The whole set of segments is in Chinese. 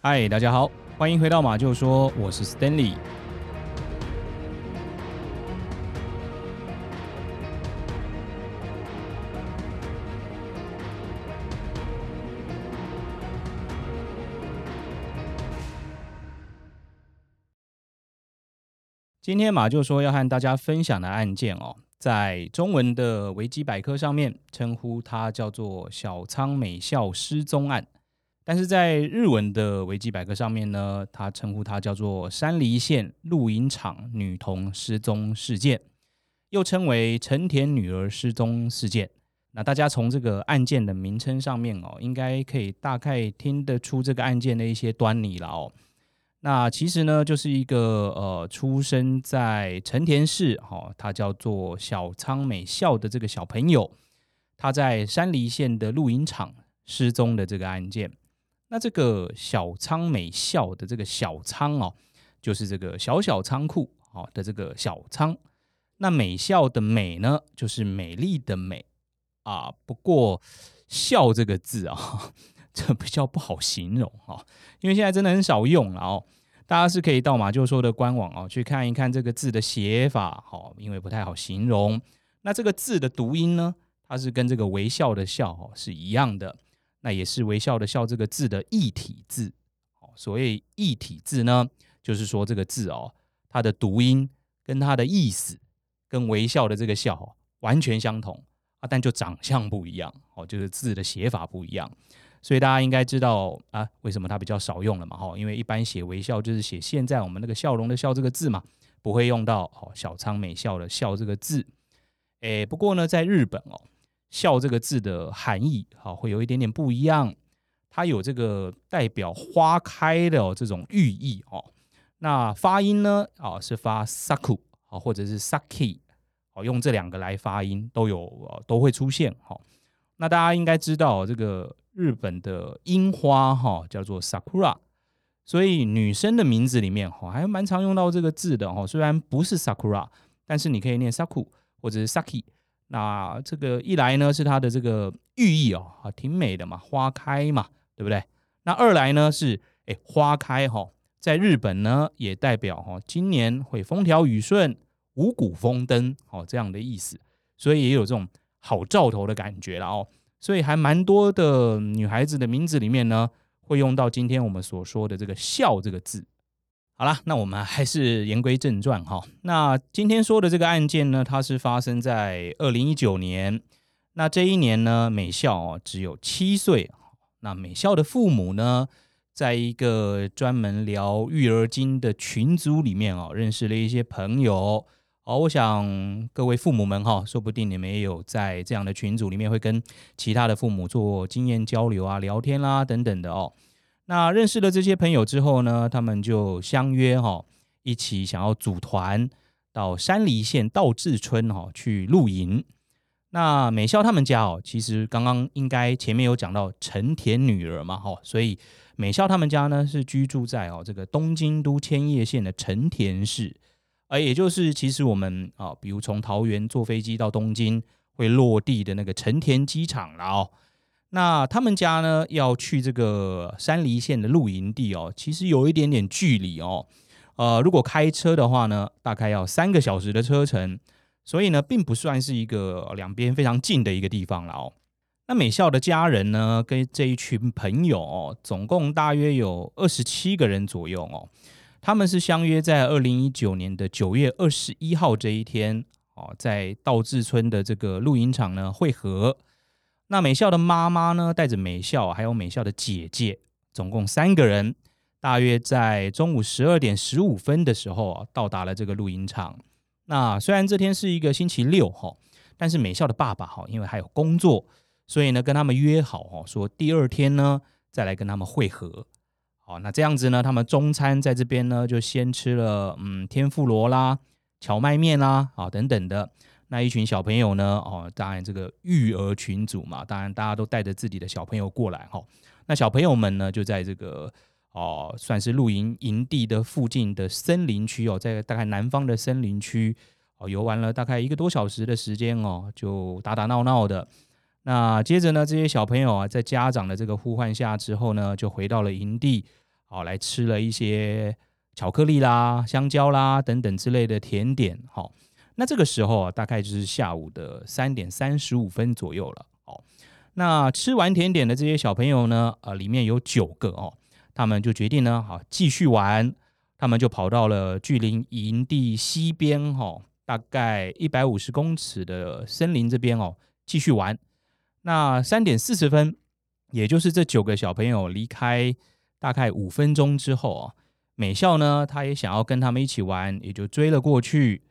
嗨，大家好，欢迎回到马就说，我是 Stanley。今天马就说要和大家分享的案件哦，在中文的维基百科上面称呼它叫做小仓美咲失踪案。但是在日文的维基百科上面呢，他称呼它叫做山梨县露营场女童失踪事件，又称为成田女儿失踪事件。那大家从这个案件的名称上面哦，应该可以大概听得出这个案件的一些端倪了哦。那其实呢，就是一个呃，出生在成田市，哈，他叫做小仓美孝的这个小朋友，他在山梨县的露营场失踪的这个案件。那这个小仓美咲的这个小仓哦，就是这个小小仓库哦的这个小仓。那美咲的美呢，就是美丽的美啊。不过笑这个字啊，这比较不好形容啊，因为现在真的很少用了哦。大家是可以到马厩说的官网哦去看一看这个字的写法，好，因为不太好形容。那这个字的读音呢，它是跟这个微笑的笑哦是一样的。那也是微笑的笑这个字的异体字，哦，所谓异体字呢，就是说这个字哦，它的读音跟它的意思跟微笑的这个笑完全相同啊，但就长相不一样哦，就是字的写法不一样，所以大家应该知道啊，为什么它比较少用了嘛？哈，因为一般写微笑就是写现在我们那个笑容的笑这个字嘛，不会用到哦小仓美笑的笑这个字。诶，不过呢，在日本哦。笑这个字的含义，好，会有一点点不一样。它有这个代表花开的这种寓意哦。那发音呢，啊，是发 saku 啊，或者是 saki，好，用这两个来发音都有，都会出现。好，那大家应该知道，这个日本的樱花哈叫做 sakura，所以女生的名字里面哈还蛮常用到这个字的哦。虽然不是 sakura，但是你可以念 saku 或者是 saki。那这个一来呢，是它的这个寓意哦，啊，挺美的嘛，花开嘛，对不对？那二来呢是，哎，花开哈，在日本呢也代表哈，今年会风调雨顺、五谷丰登，哦，这样的意思，所以也有这种好兆头的感觉了哦。所以还蛮多的女孩子的名字里面呢，会用到今天我们所说的这个“孝”这个字。好啦，那我们还是言归正传哈。那今天说的这个案件呢，它是发生在二零一九年。那这一年呢，美咲哦只有七岁。那美咲的父母呢，在一个专门聊育儿经的群组里面哦，认识了一些朋友。哦，我想各位父母们哈，说不定你们也有在这样的群组里面，会跟其他的父母做经验交流啊、聊天啦等等的哦。那认识了这些朋友之后呢，他们就相约哈，一起想要组团到山梨县道志村哈去露营。那美孝他们家哦，其实刚刚应该前面有讲到成田女儿嘛哈，所以美孝他们家呢是居住在哦这个东京都千叶县的成田市，而也就是其实我们啊，比如从桃园坐飞机到东京会落地的那个成田机场了哦。那他们家呢，要去这个山梨县的露营地哦，其实有一点点距离哦。呃，如果开车的话呢，大概要三个小时的车程，所以呢，并不算是一个两边非常近的一个地方了哦。那美校的家人呢，跟这一群朋友哦，总共大约有二十七个人左右哦。他们是相约在二零一九年的九月二十一号这一天哦，在道志村的这个露营场呢会合。那美校的妈妈呢，带着美校还有美校的姐姐，总共三个人，大约在中午十二点十五分的时候啊，到达了这个录音场。那虽然这天是一个星期六哈，但是美校的爸爸哈，因为还有工作，所以呢跟他们约好哈，说第二天呢再来跟他们会合。好，那这样子呢，他们中餐在这边呢就先吃了嗯天妇罗啦、蕎麦面啦啊等等的。那一群小朋友呢？哦，当然这个育儿群组嘛，当然大家都带着自己的小朋友过来哈。那小朋友们呢，就在这个哦，算是露营营地的附近的森林区哦，在大概南方的森林区哦，游玩了大概一个多小时的时间哦，就打打闹闹的。那接着呢，这些小朋友啊，在家长的这个呼唤下之后呢，就回到了营地哦，来吃了一些巧克力啦、香蕉啦等等之类的甜点。好，那这个时候啊，大概就是下午的三点三十五分左右了。哦，那吃完甜点的这些小朋友呢，呃，里面有九个哦，他们就决定呢，好继续玩。他们就跑到了距离营地西边哈，大概一百五十公尺的森林这边哦，继续玩。那三点四十分，也就是这九个小朋友离开大概五分钟之后啊，美校呢，他也想要跟他们一起玩，也就追了过去。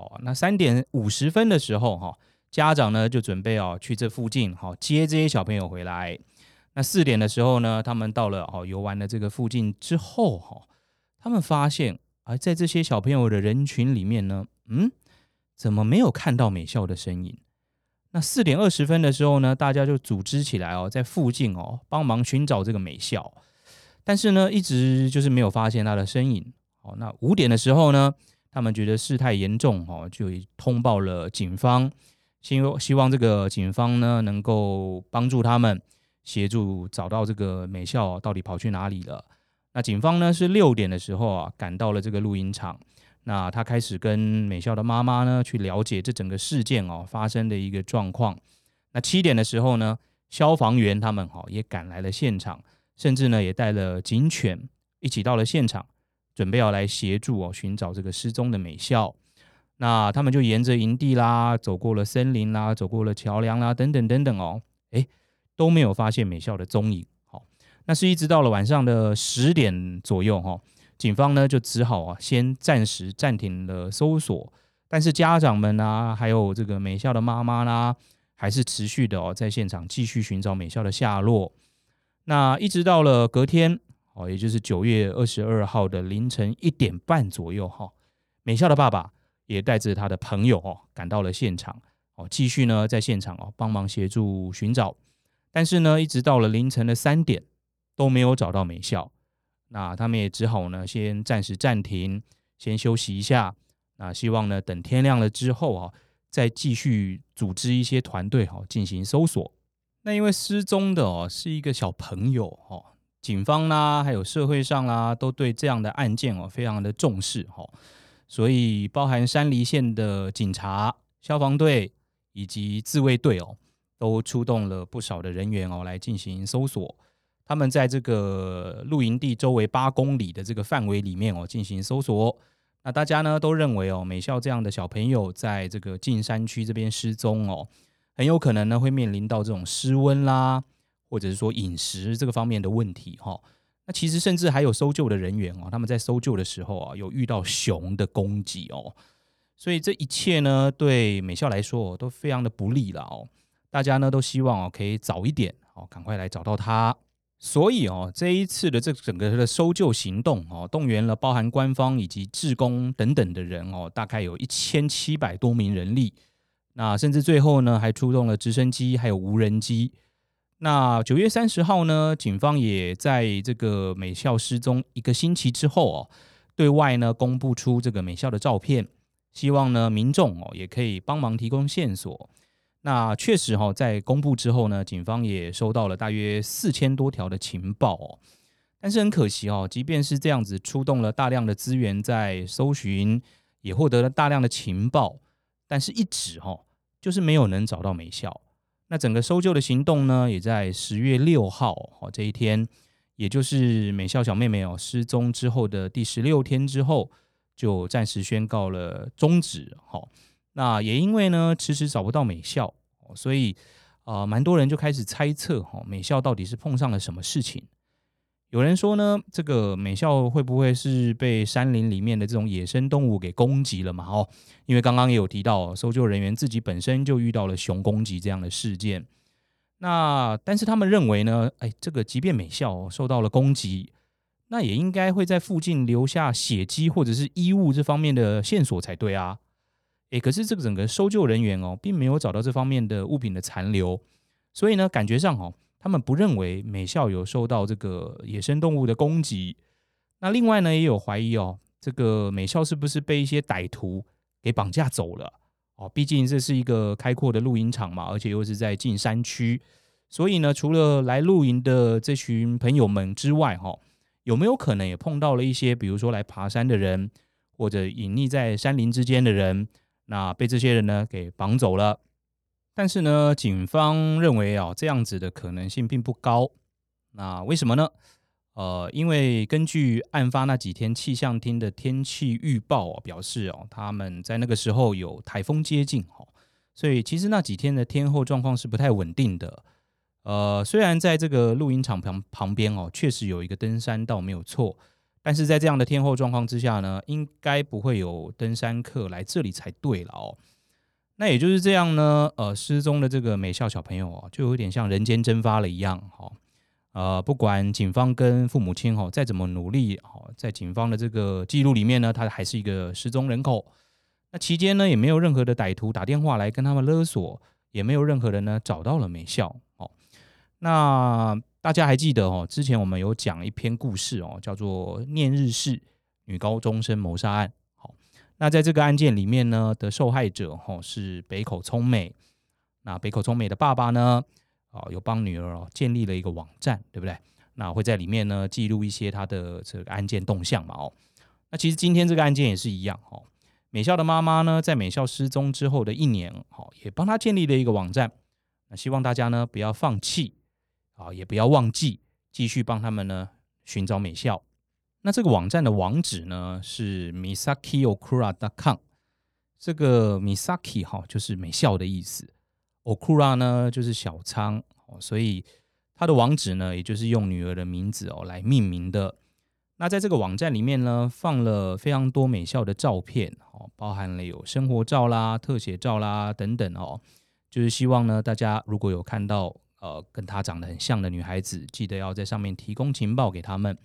哦，那三点五十分的时候哈，家长呢就准备哦去这附近好接这些小朋友回来。那四点的时候呢，他们到了哦游玩的这个附近之后哈。他们发现，而在这些小朋友的人群里面呢，嗯，怎么没有看到美校的身影？那四点二十分的时候呢，大家就组织起来哦，在附近哦帮忙寻找这个美校，但是呢，一直就是没有发现他的身影。哦，那五点的时候呢，他们觉得事态严重哦，就通报了警方，希希望这个警方呢能够帮助他们协助找到这个美校到底跑去哪里了。那警方呢是六点的时候啊赶到了这个录音场，那他开始跟美校的妈妈呢去了解这整个事件哦发生的一个状况。那七点的时候呢，消防员他们哈也赶来了现场，甚至呢也带了警犬一起到了现场，准备要来协助哦寻找这个失踪的美校。那他们就沿着营地啦，走过了森林啦，走过了桥梁啦，等等等等哦，诶，都没有发现美校的踪影。好那是一直到了晚上的十点左右，哈，警方呢就只好啊先暂时暂停了搜索，但是家长们啊，还有这个美校的妈妈啦，还是持续的哦在现场继续寻找美校的下落。那一直到了隔天，哦，也就是九月二十二号的凌晨一点半左右，哈，美咲的爸爸也带着他的朋友哦赶到了现场，哦，继续呢在现场哦帮忙协助寻找，但是呢，一直到了凌晨的三点。都没有找到美咲，那他们也只好呢，先暂时暂停，先休息一下。那希望呢，等天亮了之后啊，再继续组织一些团队哈，进行搜索。那因为失踪的哦是一个小朋友哦，警方啦，还有社会上啦，都对这样的案件哦非常的重视哈，所以包含山梨县的警察、消防队以及自卫队哦，都出动了不少的人员哦来进行搜索。他们在这个露营地周围八公里的这个范围里面哦进行搜索。那大家呢都认为哦，美校这样的小朋友在这个近山区这边失踪哦，很有可能呢会面临到这种失温啦，或者是说饮食这个方面的问题哈。那其实甚至还有搜救的人员哦，他们在搜救的时候啊，有遇到熊的攻击哦。所以这一切呢，对美校来说都非常的不利了哦。大家呢都希望哦可以早一点哦，赶快来找到他。所以哦，这一次的这整个的搜救行动哦，动员了包含官方以及志工等等的人哦，大概有一千七百多名人力。那甚至最后呢，还出动了直升机还有无人机。那九月三十号呢，警方也在这个美校失踪一个星期之后哦，对外呢公布出这个美校的照片，希望呢民众哦也可以帮忙提供线索。那确实哈，在公布之后呢，警方也收到了大约四千多条的情报哦。但是很可惜哦，即便是这样子出动了大量的资源在搜寻，也获得了大量的情报，但是一直哈就是没有能找到美校。那整个搜救的行动呢，也在十月六号哦这一天，也就是美校小妹妹哦失踪之后的第十六天之后，就暂时宣告了终止哦。那也因为呢，迟迟找不到美校，所以啊，蛮多人就开始猜测哈，美校到底是碰上了什么事情？有人说呢，这个美校会不会是被山林里面的这种野生动物给攻击了嘛？哦，因为刚刚也有提到，搜救人员自己本身就遇到了熊攻击这样的事件。那但是他们认为呢，哎，这个即便美校受到了攻击，那也应该会在附近留下血迹或者是衣物这方面的线索才对啊。诶，可是这个整个搜救人员哦，并没有找到这方面的物品的残留，所以呢，感觉上哦，他们不认为美校有受到这个野生动物的攻击。那另外呢，也有怀疑哦，这个美校是不是被一些歹徒给绑架走了？哦，毕竟这是一个开阔的露营场嘛，而且又是在近山区，所以呢，除了来露营的这群朋友们之外，哈，有没有可能也碰到了一些，比如说来爬山的人，或者隐匿在山林之间的人，那被这些人呢给绑走了？但是呢，警方认为啊，这样子的可能性并不高。那为什么呢？呃，因为根据案发那几天气象厅的天气预报哦，表示哦，他们在那个时候有台风接近哦，所以其实那几天的天候状况是不太稳定的。呃，虽然在这个露营场旁旁边哦，确实有一个登山道没有错，但是在这样的天候状况之下呢，应该不会有登山客来这里才对了哦。那也就是这样呢，呃，失踪的这个美校小朋友哦，就有点像人间蒸发了一样哈。呃，不管警方跟父母亲哦再怎么努力哦，在警方的这个记录里面呢，他还是一个失踪人口。那期间呢，也没有任何的歹徒打电话来跟他们勒索，也没有任何人呢找到了美校哦。那大家还记得哦，之前我们有讲一篇故事哦，叫做念日市女高中生谋杀案。那在这个案件里面呢，的受害者哦是北口聪美。那北口聪美的爸爸呢，啊，有帮女儿哦建立了一个网站，对不对？那会在里面呢记录一些他的这个案件动向嘛。哦，那其实今天这个案件也是一样。哦，美咲的妈妈呢，在美校失踪之后的一年，哦，也帮他建立了一个网站。那希望大家呢不要放弃，啊，也不要忘记继续帮他们呢寻找美咲。那这个网站的网址呢是 misakiokura.com。这个 misaki 哈就是美咲的意思。Okura 呢，就是小仓，所以它的网址呢，也就是用女儿的名字哦来命名的。那在这个网站里面呢，放了非常多美校的照片哦，包含了有生活照啦、特写照啦等等哦，就是希望呢，大家如果有看到呃跟她长得很像的女孩子，记得要在上面提供情报给他们。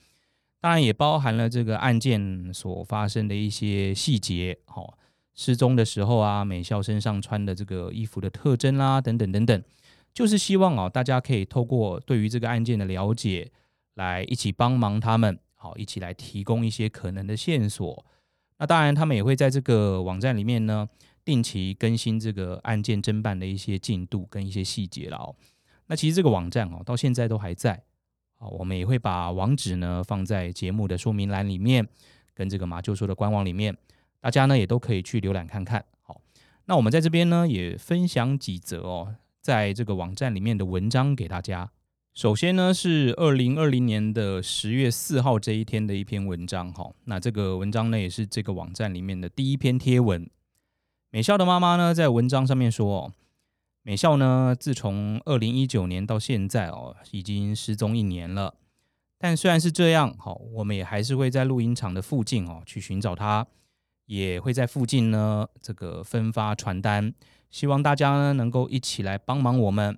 当然也包含了这个案件所发生的一些细节哦。失踪的时候啊，美咲身上穿的这个衣服的特征啦，等等等等，就是希望啊，大家可以透过对于这个案件的了解，来一起帮忙他们，好，一起来提供一些可能的线索。那当然，他们也会在这个网站里面呢，定期更新这个案件侦办的一些进度跟一些细节了哦。那其实这个网站哦，到现在都还在，好，我们也会把网址呢放在节目的说明栏里面，跟这个马厩说的官网里面。大家呢也都可以去浏览看看。好，那我们在这边呢也分享几则哦，在这个网站里面的文章给大家。首先呢是二零二零年的十月四号这一天的一篇文章。哈，那这个文章呢也是这个网站里面的第一篇贴文。美校的妈妈呢在文章上面说哦，美校呢自从二零一九年到现在哦，已经失踪一年了。但虽然是这样，好，我们也还是会在录音场的附近哦去寻找他。也会在附近呢，这个分发传单，希望大家呢能够一起来帮忙我们。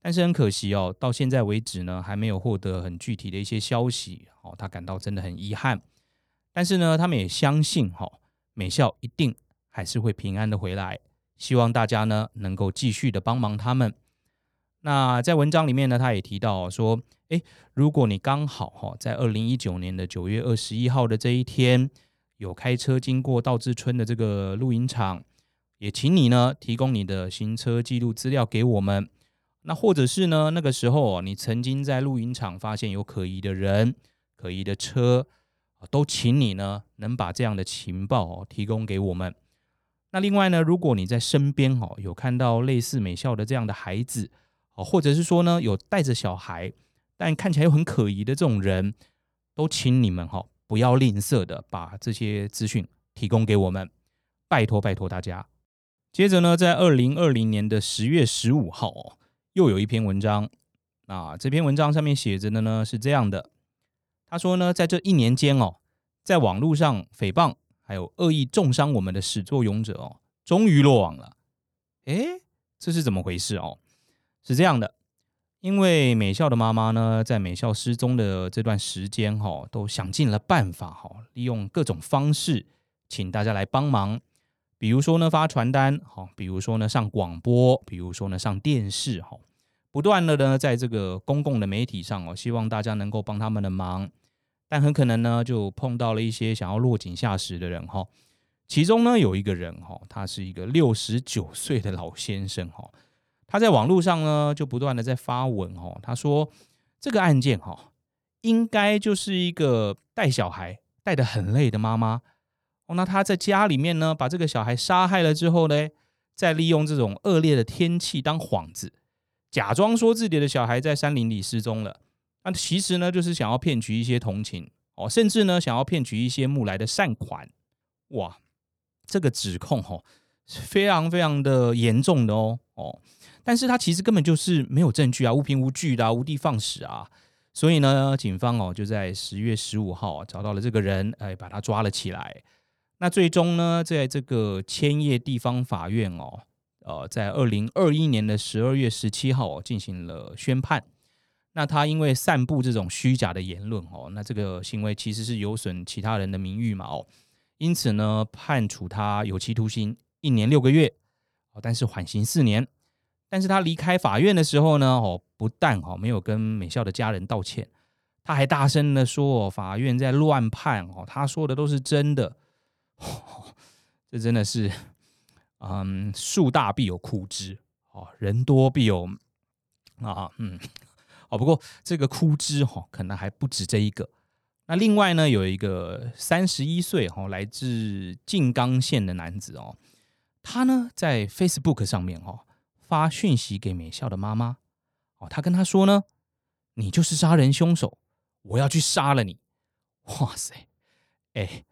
但是很可惜哦，到现在为止呢，还没有获得很具体的一些消息。哦，他感到真的很遗憾。但是呢，他们也相信哈，美校一定还是会平安的回来。希望大家呢能够继续的帮忙他们。那在文章里面呢，他也提到说，诶，如果你刚好哈在二零一九年的九月二十一号的这一天。有开车经过道志村的这个露营场，也请你呢提供你的行车记录资料给我们。那或者是呢，那个时候哦你曾经在露营场发现有可疑的人、可疑的车，都请你呢能把这样的情报提供给我们。那另外呢，如果你在身边哦有看到类似美校的这样的孩子哦，或者是说呢有带着小孩但看起来又很可疑的这种人，都请你们哈。不要吝啬的把这些资讯提供给我们，拜托拜托大家。接着呢，在二零二零年的十月十五号哦，又有一篇文章。那这篇文章上面写着的呢是这样的：他说呢，在这一年间哦，在网络上诽谤还有恶意中伤我们的始作俑者哦，终于落网了。诶，这是怎么回事哦？是这样的。因为美校的妈妈呢，在美校失踪的这段时间，哈，都想尽了办法，哈，利用各种方式，请大家来帮忙。比如说呢，发传单，哈，比如说呢，上广播，比如说呢，上电视，哈，不断的呢，在这个公共的媒体上，哦，希望大家能够帮他们的忙。但很可能呢，就碰到了一些想要落井下石的人，哈。其中呢，有一个人，哈，他是一个六十九岁的老先生，哈。他在网络上呢，就不断的在发文哦。他说这个案件哈，应该就是一个带小孩带的很累的妈妈哦。那他在家里面呢，把这个小孩杀害了之后呢，再利用这种恶劣的天气当幌子，假装说自己的小孩在山林里失踪了。那其实呢，就是想要骗取一些同情哦，甚至呢，想要骗取一些木来的善款。哇，这个指控哦，非常非常的严重的哦哦。但是他其实根本就是没有证据啊，无凭无据的啊，无的放矢啊。所以呢，警方哦就在十月十五号找到了这个人，哎，把他抓了起来。那最终呢，在这个千叶地方法院哦，呃，在二零二一年的十二月十七号进行了宣判。那他因为散布这种虚假的言论哦，那这个行为其实是有损其他人的名誉嘛哦，因此呢，判处他有期徒刑一年六个月哦，但是缓刑四年。但是他离开法院的时候呢，哦，不但哦没有跟美校的家人道歉，他还大声的说法院在乱判哦，他说的都是真的，这真的是，嗯，树大必有枯枝哦，人多必有啊，嗯，不过这个枯枝哈，可能还不止这一个。那另外呢，有一个三十一岁哈，来自静冈县的男子哦，他呢在 Facebook 上面哈。发讯息给美咲的妈妈，哦，他跟他说呢：“你就是杀人凶手，我要去杀了你。”哇塞，哎，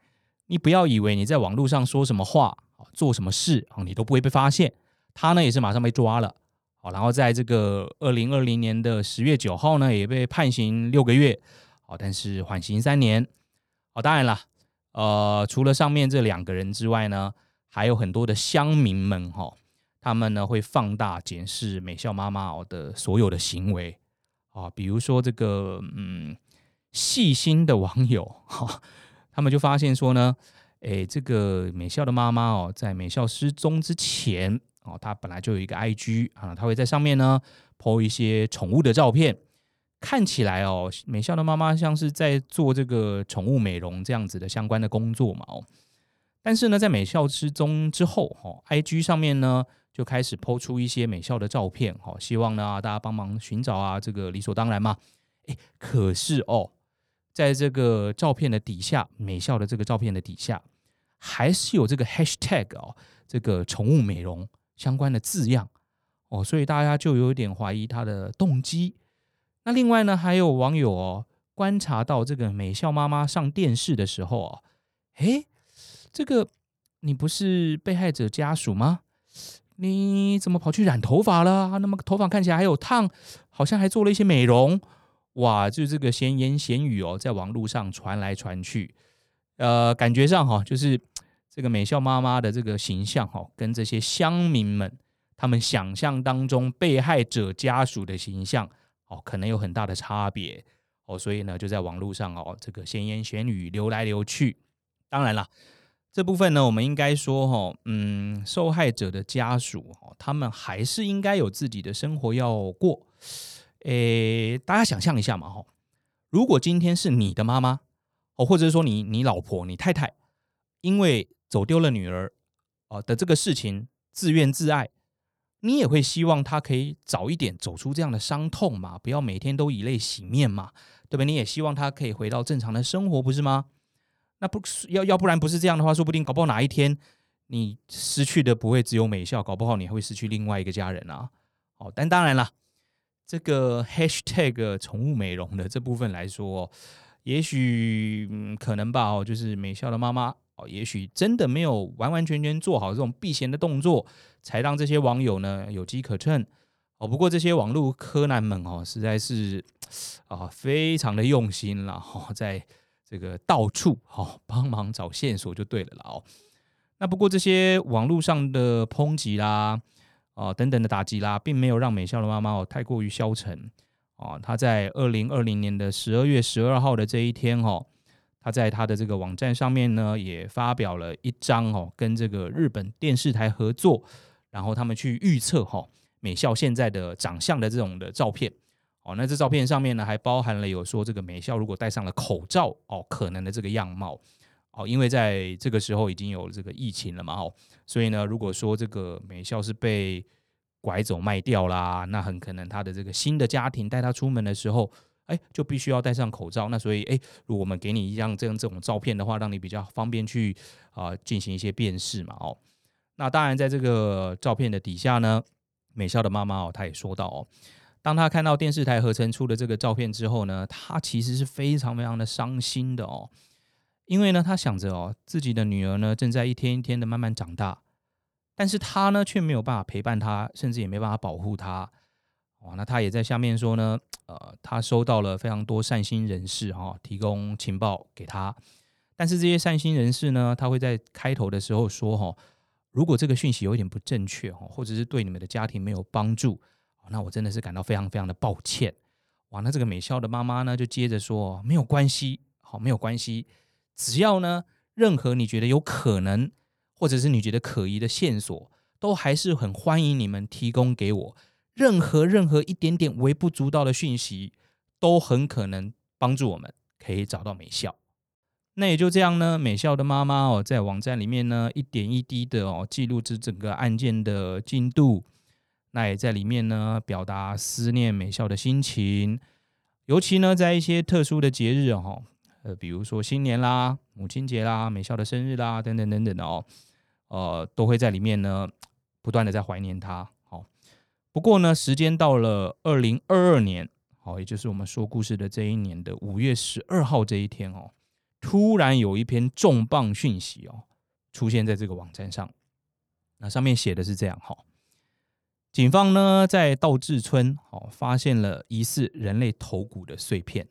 你不要以为你在网络上说什么话，做什么事啊，你都不会被发现。他呢也是马上被抓了，好，然后在这个二零二零年的十月九号呢，也被判刑六个月，好，但是缓刑三年。好，当然了，呃，除了上面这两个人之外呢，还有很多的乡民们，哈。他们呢会放大检视美校妈妈哦的所有的行为啊，比如说这个嗯细心的网友哈，他们就发现说呢，诶，这个美校的妈妈哦，在美校失踪之前哦，他本来就有一个 IG 啊，他会在上面呢 po 一些宠物的照片，看起来哦，美咲的妈妈像是在做这个宠物美容这样子的相关的工作嘛哦，但是呢，在美咲失踪之后哦，IG 上面呢。就开始 po 出一些美咲的照片，好，希望呢大家帮忙寻找啊，这个理所当然嘛。诶，可是哦，在这个照片的底下，美咲的这个照片的底下，还是有这个 hashtag 哦，这个宠物美容相关的字样哦，所以大家就有点怀疑他的动机。那另外呢，还有网友哦观察到这个美笑妈妈上电视的时候哦，诶，这个你不是被害者家属吗？你怎么跑去染头发了？那么头发看起来还有烫，好像还做了一些美容。哇，就这个闲言闲语哦，在网络上传来传去，呃，感觉上哈，就是这个美咲妈妈的这个形象哈，跟这些乡民们他们想象当中被害者家属的形象哦，可能有很大的差别哦，所以呢，就在网络上哦，这个闲言闲语流来流去。当然了。这部分呢，我们应该说哈，嗯，受害者的家属哦，他们还是应该有自己的生活要过。诶，大家想象一下嘛哈，如果今天是你的妈妈哦，或者说你你老婆、你太太，因为走丢了女儿哦的这个事情自怨自艾，你也会希望她可以早一点走出这样的伤痛嘛，不要每天都以泪洗面嘛，对吧？你也希望她可以回到正常的生活，不是吗？那不要，要不然不是这样的话，说不定搞不好哪一天你失去的不会只有美咲，搞不好你还会失去另外一个家人啊。好，但当然了，这个 hashtag 宠物美容的这部分来说，也许嗯可能吧，哦，就是美咲的妈妈哦，也许真的没有完完全全做好这种避嫌的动作，才让这些网友呢有机可乘。哦，不过这些网络柯南们哦，实在是啊非常的用心了哈，在。这个到处好帮忙找线索就对了啦哦。那不过这些网络上的抨击啦，啊等等的打击啦，并没有让美咲的妈妈哦太过于消沉哦。她在二零二零年的十二月十二号的这一天哦，他在他的这个网站上面呢，也发表了一张哦跟这个日本电视台合作，然后他们去预测哈美校现在的长相的这种的照片。哦，那这照片上面呢，还包含了有说这个美校如果戴上了口罩哦，可能的这个样貌哦，因为在这个时候已经有这个疫情了嘛哦，所以呢，如果说这个美校是被拐走卖掉啦，那很可能他的这个新的家庭带他出门的时候哎，就必须要戴上口罩。那所以，哎，如果我们给你一张这样这种照片的话，让你比较方便去啊、进行一些辨识嘛。哦，那当然，在这个照片的底下呢，美咲的妈妈哦，她也说到哦，当她看到电视台合成出的这个照片之后呢，她其实是非常非常的伤心的哦，因为呢，她想着哦，自己的女儿呢正在一天一天的慢慢长大，但是她呢却没有办法陪伴她，甚至也没办法保护她。哇，那他也在下面说呢，呃，他收到了非常多善心人士哈、哦、提供情报给他，但是这些善心人士呢，他会在开头的时候说哈、哦，如果这个讯息有一点不正确哈，或者是对你们的家庭没有帮助，那我真的是感到非常非常的抱歉。哇，那这个美咲的妈妈呢，就接着说，没有关系，好，没有关系，只要呢，任何你觉得有可能，或者是你觉得可疑的线索，都还是很欢迎你们提供给我。任何任何一点点微不足道的讯息，都很可能帮助我们可以找到美咲。那也就这样呢，美咲的妈妈哦，在网站里面呢，一点一滴的哦，记录着整个案件的进度。那也在里面呢，表达思念美咲的心情。尤其呢，在一些特殊的节日哦，呃，比如说新年啦、母亲节啦、美咲的生日啦，等等等等哦，呃，都会在里面呢，不断的在怀念她。不过呢，时间到了二零二二年，好，也就是我们说故事的这一年的五月十二号这一天哦，突然有一篇重磅讯息哦，出现在这个网站上。那上面写的是这样哈，警方呢在道志村哦发现了疑似人类头骨的碎片，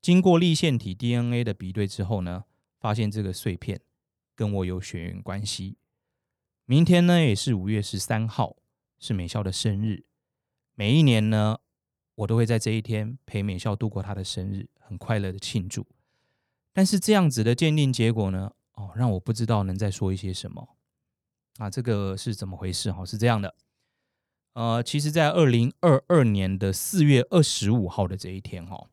经过立线体 DNA 的比对之后呢，发现这个碎片跟我有血缘关系。明天呢也是五月十三号。是美校的生日，每一年呢，我都会在这一天陪美校度过她的生日，很快乐的庆祝。但是这样子的鉴定结果呢，哦，让我不知道能再说一些什么。啊，这个是怎么回事？哈，是这样的，呃，其实，在二零二二年的四月二十五号的这一天，哈，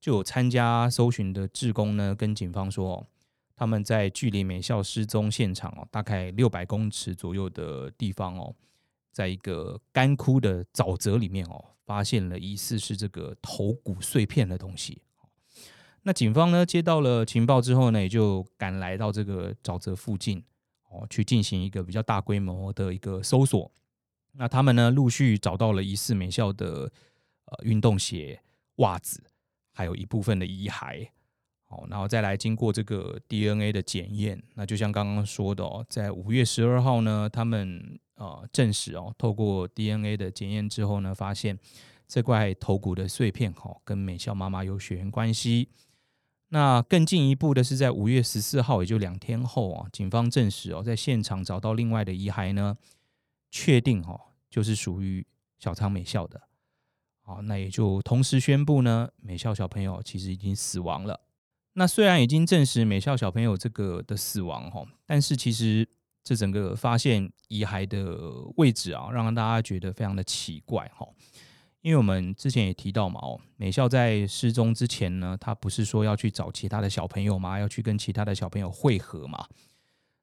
就有参加搜寻的志工呢，跟警方说，他们在距离美校失踪现场哦，大概六百公尺左右的地方哦。在一个干枯的沼泽里面哦，发现了疑似是这个头骨碎片的东西。那警方呢，接到了情报之后呢，也就赶来到这个沼泽附近哦，去进行一个比较大规模的一个搜索。那他们呢，陆续找到了疑似美校的呃运动鞋、袜子，还有一部分的遗骸。好，然后再来经过这个 DNA 的检验。那就像刚刚说的哦，在五月十二号呢，他们。呃，证实哦，透过 DNA 的检验之后呢，发现这块头骨的碎片哈，跟美咲妈妈有血缘关系。那更进一步的是，在五月十四号，也就两天后啊，警方证实哦，在现场找到另外的遗骸呢，确定哦，就是属于小仓美孝的。好，那也就同时宣布呢，美孝小朋友其实已经死亡了。那虽然已经证实美孝小朋友这个的死亡哈，但是其实。这整个发现遗骸的位置啊，让大家觉得非常的奇怪哈。因为我们之前也提到嘛，哦，美校在失踪之前呢，他不是说要去找其他的小朋友吗？要去跟其他的小朋友会合嘛？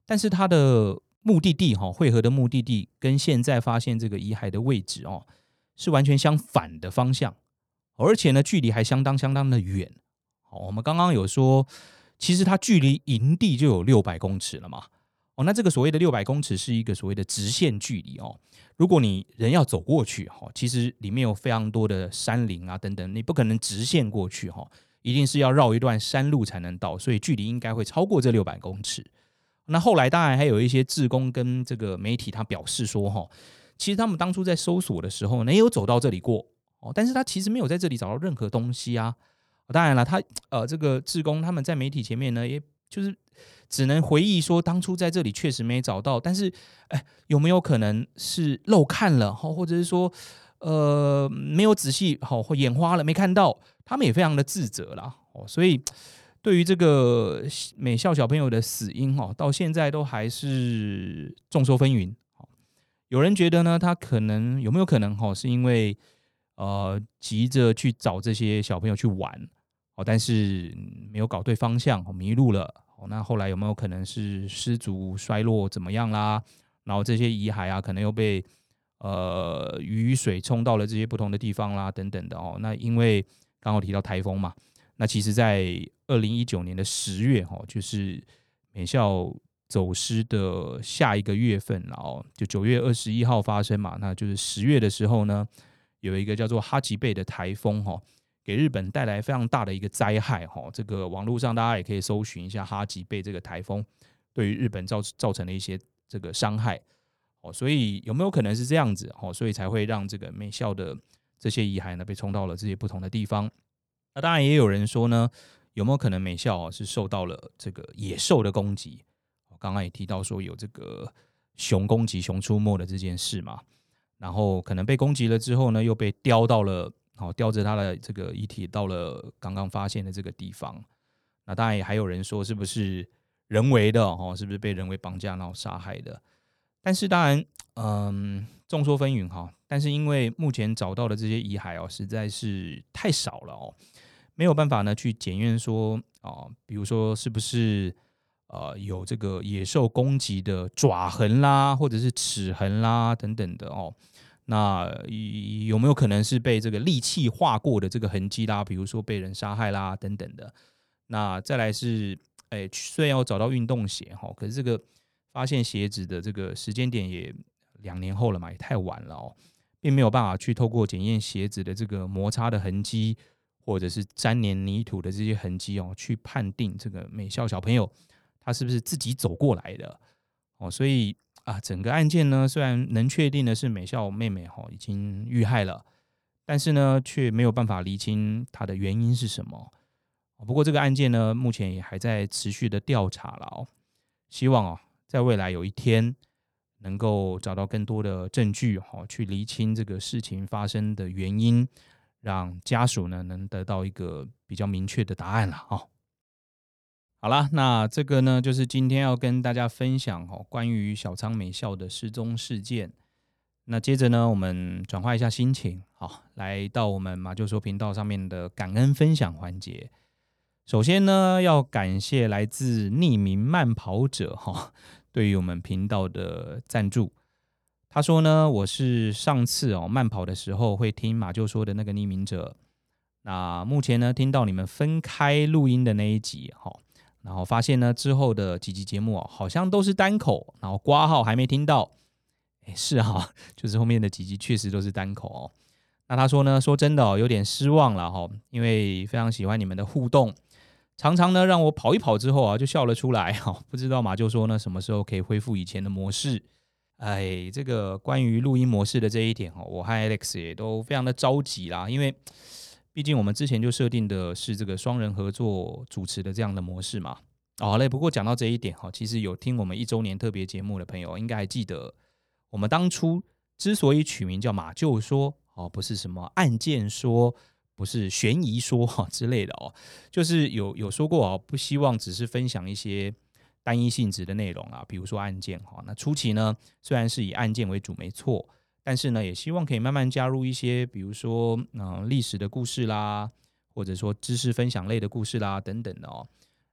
但是他的目的地哈，会合的目的地跟现在发现这个遗骸的位置哦，是完全相反的方向，而且呢，距离还相当相当的远。好，我们刚刚有说，其实它距离营地就有六百公尺了嘛。哦，那这个所谓的六百公尺是一个所谓的直线距离哦。如果你人要走过去哈，其实里面有非常多的山林啊等等，你不可能直线过去哈，一定是要绕一段山路才能到，所以距离应该会超过这六百公尺。那后来当然还有一些志工跟这个媒体他表示说哈，其实他们当初在搜索的时候呢，也有走到这里过哦，但是他其实没有在这里找到任何东西啊。当然了，他呃这个志工他们在媒体前面呢，也就是。只能回忆说，当初在这里确实没找到，但是，哎，有没有可能是漏看了，或者是说，呃，没有仔细，好，或眼花了没看到？他们也非常的自责啦，哦，所以对于这个美校小朋友的死因，哈，到现在都还是众说纷纭。有人觉得呢，他可能有没有可能，哈，是因为呃急着去找这些小朋友去玩，哦，但是没有搞对方向，迷路了。哦，那后来有没有可能是失足摔落怎么样啦？然后这些遗骸啊，可能又被呃雨水冲到了这些不同的地方啦，等等的哦。那因为刚好提到台风嘛，那其实，在二零一九年的十月哈，就是美校走失的下一个月份，然后就九月二十一号发生嘛，那就是十月的时候呢，有一个叫做哈吉贝的台风哈，给日本带来非常大的一个灾害哈。这个网络上大家也可以搜寻一下哈吉贝这个台风对于日本造造成的一些这个伤害哦。所以有没有可能是这样子哦？所以才会让这个美校的这些遗骸呢被冲到了这些不同的地方。那当然也有人说呢，有没有可能美校哦是受到了这个野兽的攻击？我刚刚也提到说有这个熊攻击、熊出没的这件事嘛，然后可能被攻击了之后呢，又被叼到了，好叼着他的这个遗体到了刚刚发现的这个地方。那当然也还有人说是不是人为的哦？是不是被人为绑架然后杀害的？但是当然，嗯，众说纷纭哈。但是因为目前找到的这些遗骸哦，实在是太少了哦，没有办法呢去检验说哦，比如说是不是。呃，有这个野兽攻击的爪痕啦，或者是齿痕啦等等的哦。那有没有可能是被这个利器划过的这个痕迹啦？比如说被人杀害啦等等的。那再来是，哎，虽然要找到运动鞋哈，可是这个发现鞋子的这个时间点也两年后了嘛，也太晚了哦，并没有办法去透过检验鞋子的这个摩擦的痕迹，或者是粘黏泥土的这些痕迹哦，去判定这个美校小朋友。他是不是自己走过来的？哦，所以啊，整个案件呢，虽然能确定的是美咲妹妹哈已经遇害了，但是呢，却没有办法厘清她的原因是什么。不过这个案件呢，目前也还在持续的调查了哦。希望哦，在未来有一天能够找到更多的证据哈，去厘清这个事情发生的原因，让家属呢能得到一个比较明确的答案了啊。好啦，那这个呢，就是今天要跟大家分享哦，关于小仓美校的失踪事件。那接着呢，我们转换一下心情，好，来到我们马厩说频道上面的感恩分享环节。首先呢，要感谢来自匿名慢跑者哈，对于我们频道的赞助。他说呢，我是上次哦慢跑的时候会听马厩说的那个匿名者。那目前呢，听到你们分开录音的那一集哈。然后发现呢，之后的几集节目哦，好像都是单口，然后挂号还没听到。哎，是哈，就是后面的几集确实都是单口哦。那他说呢，说真的哦，有点失望了哈，因为非常喜欢你们的互动，常常呢让我跑一跑之后啊就笑了出来哈。不知道马就说呢什么时候可以恢复以前的模式？哎，这个关于录音模式的这一点哦，我和 Alex 也都非常的着急啦，因为。毕竟我们之前就设定的是这个双人合作主持的这样的模式嘛。好嘞，不过讲到这一点哈，其实有听我们一周年特别节目的朋友应该还记得，我们当初之所以取名叫马厩说哦，不是什么案件说，不是悬疑说哈之类的哦，就是有有说过啊，不希望只是分享一些单一性质的内容啊，比如说案件哈。那初期呢，虽然是以案件为主，没错。但是呢，也希望可以慢慢加入一些，比如说，嗯、历史的故事啦，或者说知识分享类的故事啦，等等的哦。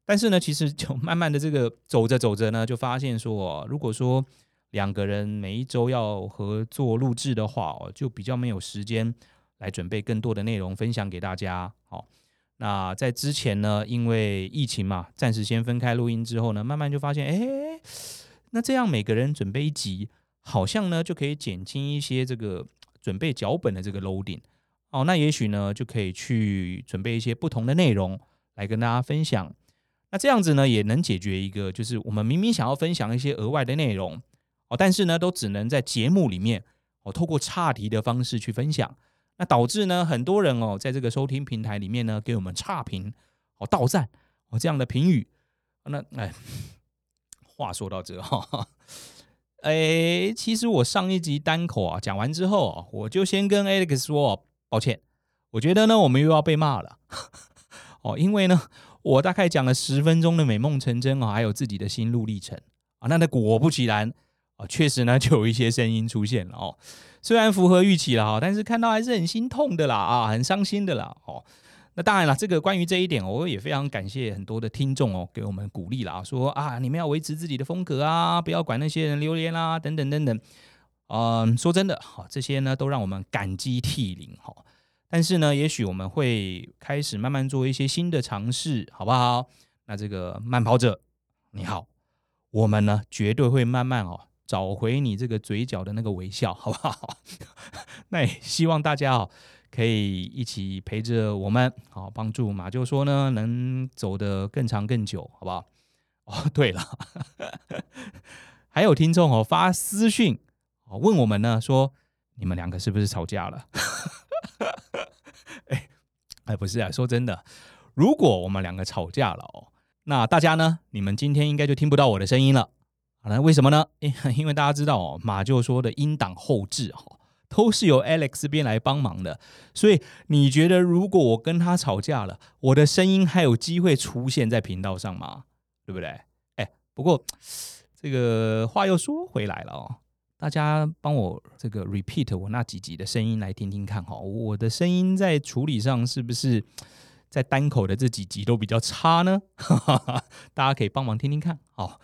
但是呢，其实就慢慢的这个走着走着呢，就发现说，哦如果说两个人每一周要合作录制的话哦，就比较没有时间来准备更多的内容分享给大家。好，那在之前呢，因为疫情嘛，暂时先分开录音之后呢，慢慢就发现，哎，那这样每个人准备一集。好像呢，就可以减轻一些这个 准备脚本的这个 loading 哦。那也许呢，就可以去准备一些不同的内容来跟大家分享。那这样子呢，也能解决一个，就是我们明明想要分享一些额外的内容哦，但是呢，都只能在节目里面哦，透过岔题的方式去分享。那导致呢，很多人哦，在这个收听平台里面呢，给我们差评哦、倒赞哦这样的评语。那哎，话说到这哈。哎，其实我上一集单口啊讲完之后啊，我就先跟 Alex 说抱歉，我觉得呢我们又要被骂了。哦，因为呢我大概讲了十分钟的美梦成真啊，还有自己的心路历程。啊，那那果不其然啊，确实呢就有一些声音出现了哦，虽然符合预期了哈，但是看到还是很心痛的啦啊，很伤心的啦哦。那当然了，这个关于这一点，我也非常感谢很多的听众哦，给我们鼓励啦，说啊，你们要维持自己的风格啊，不要管那些人留言啦，等等等等。嗯，说真的，哈，这些呢都让我们感激涕零哈。但是呢，也许我们会开始慢慢做一些新的尝试，好不好？那这个慢跑者，你好，我们呢绝对会慢慢哦找回你这个嘴角的那个微笑，好不好？那也希望大家哦可以一起陪着我们，好帮助马厩说呢能走得更长更久，好不好？哦，对了，还有听众哦发私讯哦问我们呢说，你们两个是不是吵架了？哎哎，不是啊，说真的，如果我们两个吵架了哦，那大家呢，你们今天应该就听不到我的声音了。好了，为什么呢？因因为大家知道哦，马厩说的音档后置哦，都是由 Alex 这边来帮忙的。所以你觉得，如果我跟他吵架了，我的声音还有机会出现在频道上吗？对不对？哎，不过这个话又说回来了哦。大家帮我这个 repeat 我那几集的声音来听听看哈，我的声音在处理上是不是在单口的这几集都比较差呢？大家可以帮忙听听看。哦，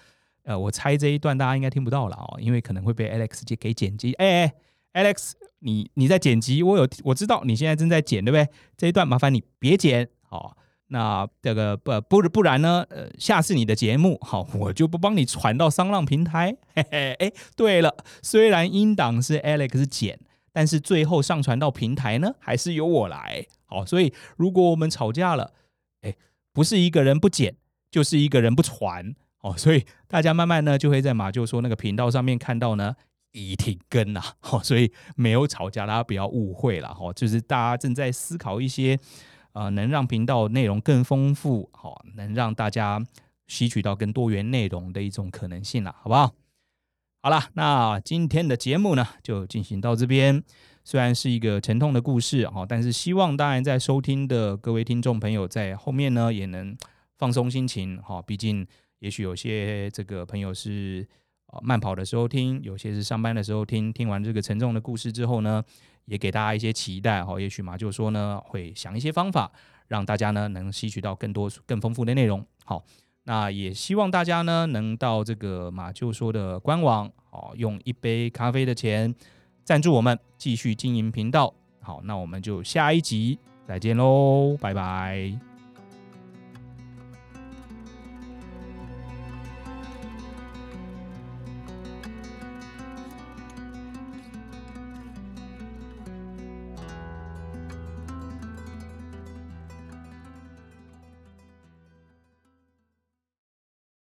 呃，我猜这一段大家应该听不到了哦，因为可能会被 Alex 给剪辑。哎哎，Alex，你你在剪辑，我有我知道你现在正在剪，对不对？这一段麻烦你别剪，好。那这个不不不然呢？呃，下次你的节目好，我就不帮你传到声浪平台。嘿嘿，哎，对了，虽然音档是 Alex 剪，但是最后上传到平台呢，还是由我来。好，所以如果我们吵架了，哎，不是一个人不剪，就是一个人不传。哦，所以大家慢慢呢就会在马就说那个频道上面看到呢，已停更了。好，所以没有吵架，大家不要误会了。哈，就是大家正在思考一些。呃，能让频道内容更丰富，好、能让大家吸取到更多元内容的一种可能性了，好不好？好了，那今天的节目呢，就进行到这边。虽然是一个沉痛的故事，哈、但是希望当然在收听的各位听众朋友在后面呢，也能放松心情，哈、毕竟，也许有些这个朋友是慢跑的时候听，有些是上班的时候听。听完这个沉重的故事之后呢，也给大家一些期待哈，也许马厩说呢会想一些方法，让大家呢能吸取到更多更丰富的内容。好，那也希望大家呢能到这个马厩说的官网，好，用一杯咖啡的钱赞助我们，继续经营频道。好，那我们就下一集再见喽，拜拜。